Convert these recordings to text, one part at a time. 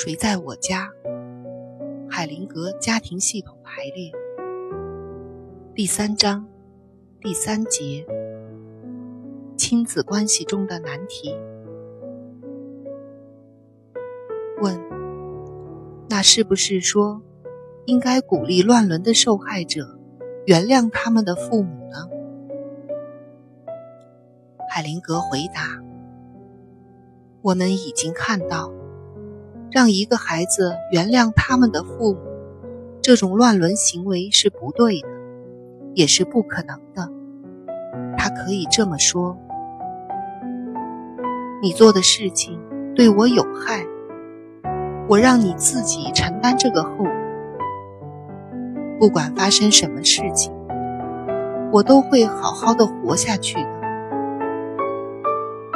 谁在我家？海灵格家庭系统排列第三章第三节：亲子关系中的难题。问：那是不是说，应该鼓励乱伦的受害者原谅他们的父母呢？海灵格回答：我们已经看到。让一个孩子原谅他们的父母，这种乱伦行为是不对的，也是不可能的。他可以这么说：“你做的事情对我有害，我让你自己承担这个后果。不管发生什么事情，我都会好好的活下去的。”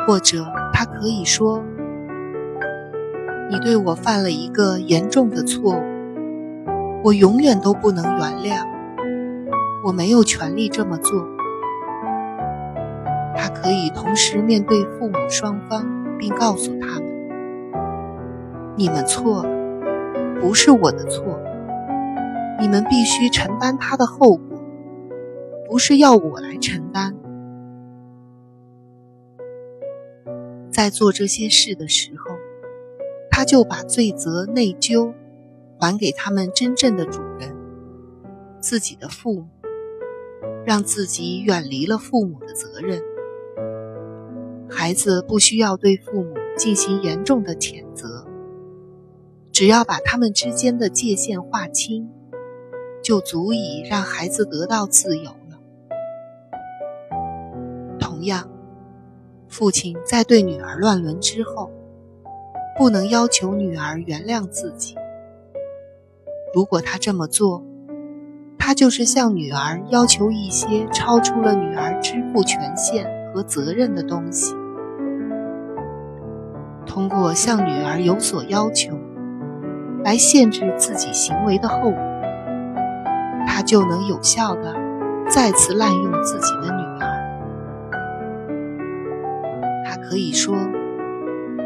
或者他可以说。你对我犯了一个严重的错误，我永远都不能原谅。我没有权利这么做。他可以同时面对父母双方，并告诉他们：“你们错了，不是我的错。你们必须承担他的后果，不是要我来承担。”在做这些事的时候。他就把罪责、内疚还给他们真正的主人——自己的父母，让自己远离了父母的责任。孩子不需要对父母进行严重的谴责，只要把他们之间的界限划清，就足以让孩子得到自由了。同样，父亲在对女儿乱伦之后。不能要求女儿原谅自己。如果他这么做，他就是向女儿要求一些超出了女儿支付权限和责任的东西。通过向女儿有所要求，来限制自己行为的后果，他就能有效的再次滥用自己的女儿。他可以说：“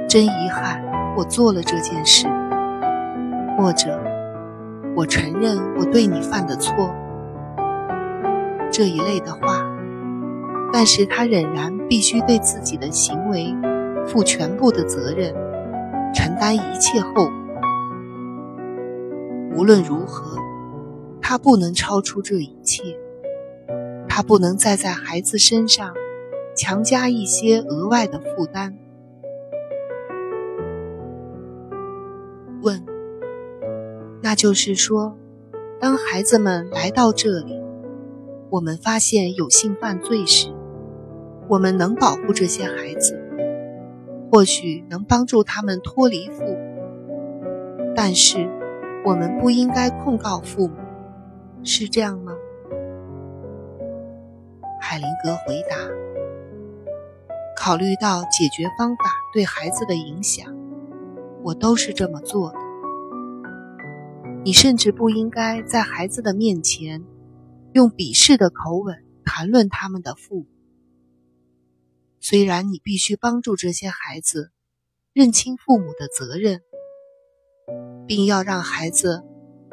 真遗憾。”我做了这件事，或者我承认我对你犯的错，这一类的话，但是他仍然必须对自己的行为负全部的责任，承担一切后果。无论如何，他不能超出这一切，他不能再在孩子身上强加一些额外的负担。问，那就是说，当孩子们来到这里，我们发现有性犯罪时，我们能保护这些孩子，或许能帮助他们脱离父母，但是我们不应该控告父母，是这样吗？海灵格回答：考虑到解决方法对孩子的影响。我都是这么做的。你甚至不应该在孩子的面前用鄙视的口吻谈论他们的父母。虽然你必须帮助这些孩子认清父母的责任，并要让孩子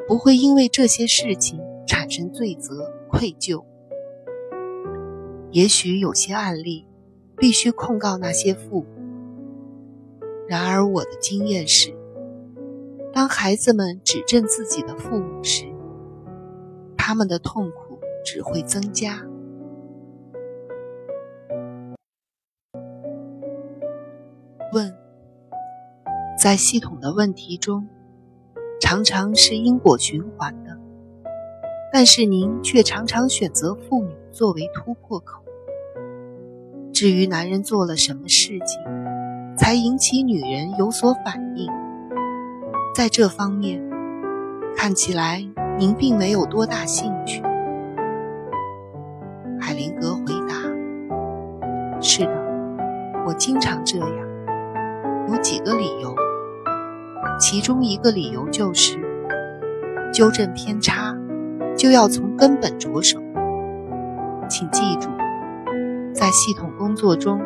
不会因为这些事情产生罪责、愧疚。也许有些案例必须控告那些父母。然而，我的经验是，当孩子们指正自己的父母时，他们的痛苦只会增加。问：在系统的问题中，常常是因果循环的，但是您却常常选择妇女作为突破口。至于男人做了什么事情？才引起女人有所反应。在这方面，看起来您并没有多大兴趣。海灵格回答：“是的，我经常这样。有几个理由，其中一个理由就是纠正偏差，就要从根本着手。请记住，在系统工作中。”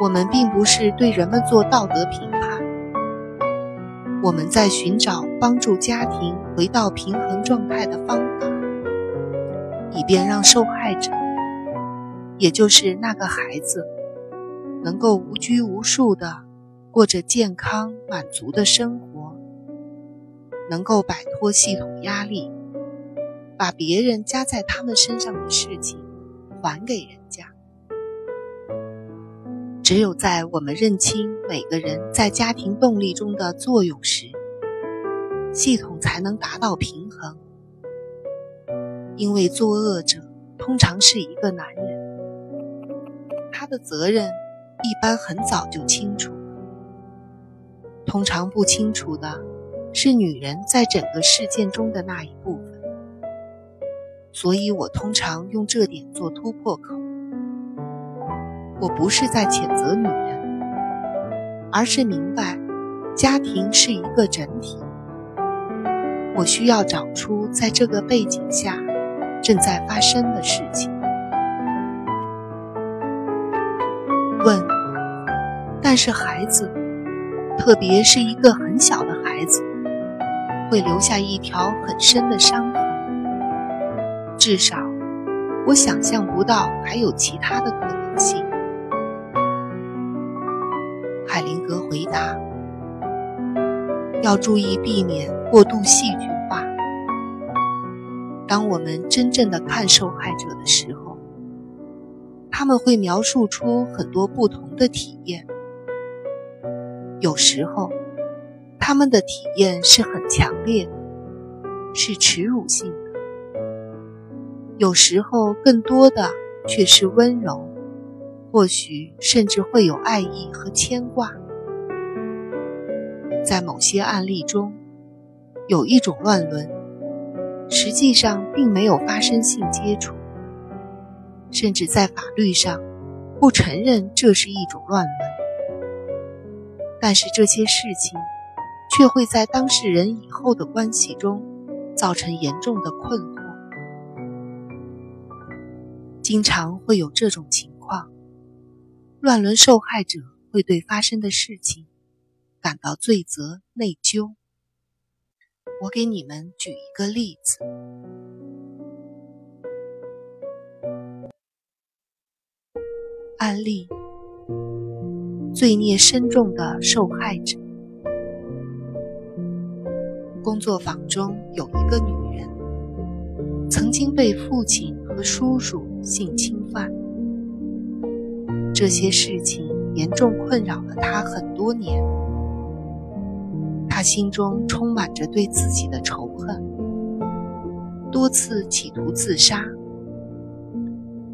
我们并不是对人们做道德评判，我们在寻找帮助家庭回到平衡状态的方法，以便让受害者，也就是那个孩子，能够无拘无束地过着健康满足的生活，能够摆脱系统压力，把别人加在他们身上的事情还给人家。只有在我们认清每个人在家庭动力中的作用时，系统才能达到平衡。因为作恶者通常是一个男人，他的责任一般很早就清楚。通常不清楚的是女人在整个事件中的那一部分。所以我通常用这点做突破口。我不是在谴责女人，而是明白，家庭是一个整体。我需要找出在这个背景下正在发生的事情。问：但是孩子，特别是一个很小的孩子，会留下一条很深的伤痕。至少，我想象不到还有其他的可能性。回答：“要注意避免过度戏剧化。当我们真正的看受害者的时候，他们会描述出很多不同的体验。有时候，他们的体验是很强烈的，是耻辱性的；有时候，更多的却是温柔。”或许甚至会有爱意和牵挂。在某些案例中，有一种乱伦，实际上并没有发生性接触，甚至在法律上不承认这是一种乱伦。但是这些事情却会在当事人以后的关系中造成严重的困惑。经常会有这种情况。乱伦受害者会对发生的事情感到罪责内疚。我给你们举一个例子：案例，罪孽深重的受害者。工作坊中有一个女人，曾经被父亲和叔叔性侵犯。这些事情严重困扰了他很多年，他心中充满着对自己的仇恨，多次企图自杀。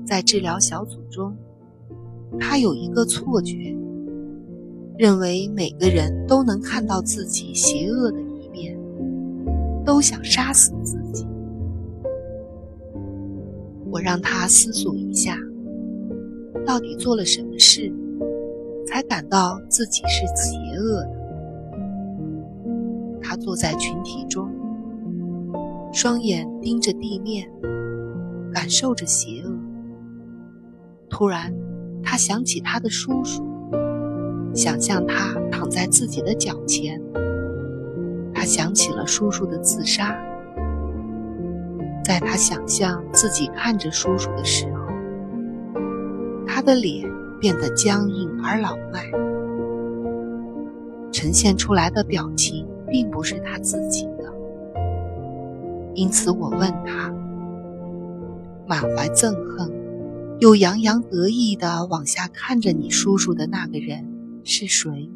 在治疗小组中，他有一个错觉，认为每个人都能看到自己邪恶的一面，都想杀死自己。我让他思索一下。到底做了什么事，才感到自己是邪恶的？他坐在群体中，双眼盯着地面，感受着邪恶。突然，他想起他的叔叔，想象他躺在自己的脚前。他想起了叔叔的自杀。在他想象自己看着叔叔的时候，他的脸变得僵硬而老迈，呈现出来的表情并不是他自己的。因此，我问他，满怀憎恨又洋洋得意地往下看着你叔叔的那个人是谁？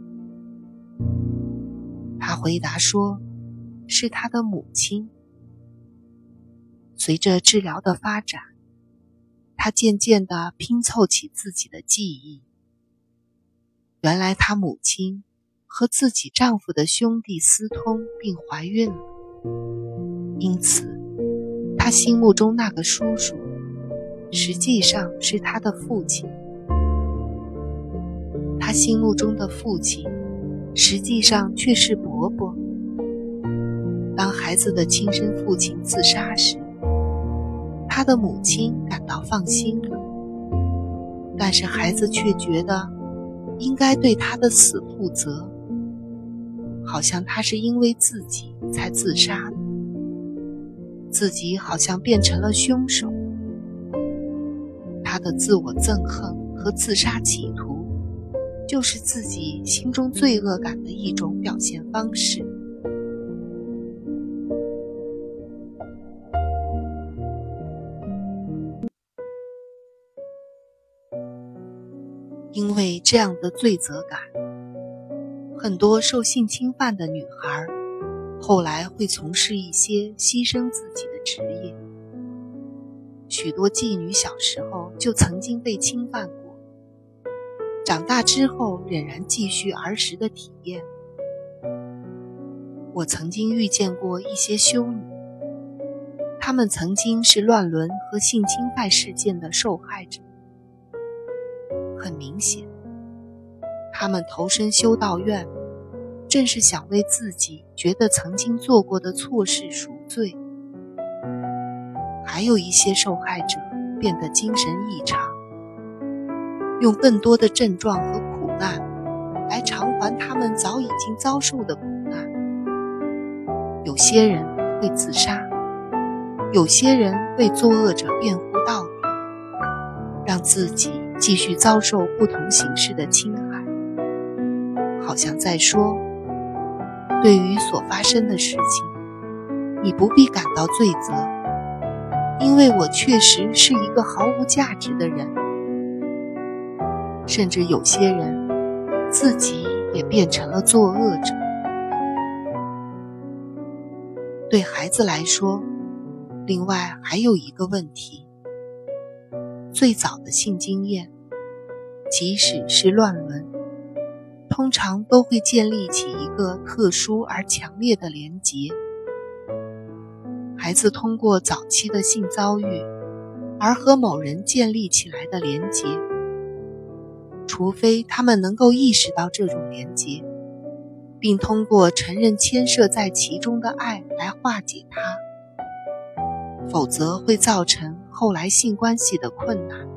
他回答说：“是他的母亲。”随着治疗的发展。他渐渐地拼凑起自己的记忆。原来，他母亲和自己丈夫的兄弟私通并怀孕了，因此，他心目中那个叔叔实际上是他的父亲。他心目中的父亲实际上却是伯伯。当孩子的亲生父亲自杀时，他的母亲感到放心了，但是孩子却觉得应该对他的死负责。好像他是因为自己才自杀的，自己好像变成了凶手。他的自我憎恨和自杀企图，就是自己心中罪恶感的一种表现方式。因为这样的罪责感，很多受性侵犯的女孩后来会从事一些牺牲自己的职业。许多妓女小时候就曾经被侵犯过，长大之后仍然继续儿时的体验。我曾经遇见过一些修女，她们曾经是乱伦和性侵犯事件的受害者。很明显，他们投身修道院，正是想为自己觉得曾经做过的错事赎罪。还有一些受害者变得精神异常，用更多的症状和苦难来偿还他们早已经遭受的苦难。有些人会自杀，有些人为作恶者辩护到底，让自己。继续遭受不同形式的侵害，好像在说：对于所发生的事情，你不必感到罪责，因为我确实是一个毫无价值的人。甚至有些人自己也变成了作恶者。对孩子来说，另外还有一个问题。最早的性经验，即使是乱伦，通常都会建立起一个特殊而强烈的连结。孩子通过早期的性遭遇而和某人建立起来的连结，除非他们能够意识到这种连结，并通过承认牵涉在其中的爱来化解它。否则会造成后来性关系的困难。